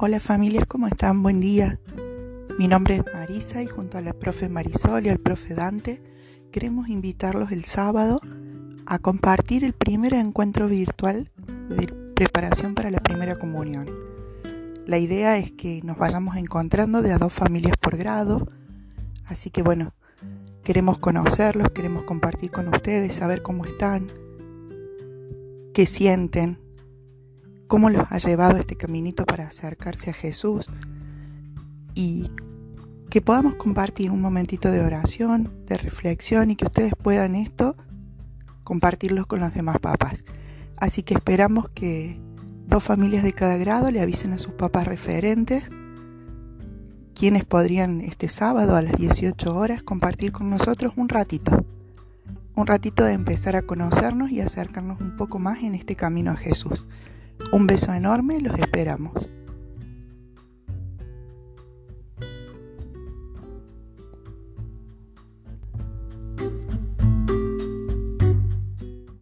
Hola familias, ¿cómo están? Buen día. Mi nombre es Marisa y junto a la profe Marisol y al profe Dante queremos invitarlos el sábado a compartir el primer encuentro virtual de preparación para la primera comunión. La idea es que nos vayamos encontrando de a dos familias por grado, así que bueno, queremos conocerlos, queremos compartir con ustedes, saber cómo están, qué sienten, cómo los ha llevado este caminito para acercarse a Jesús y que podamos compartir un momentito de oración, de reflexión y que ustedes puedan esto compartirlos con los demás papás. Así que esperamos que dos familias de cada grado le avisen a sus papás referentes quienes podrían este sábado a las 18 horas compartir con nosotros un ratito. Un ratito de empezar a conocernos y acercarnos un poco más en este camino a Jesús. Un beso enorme, los esperamos.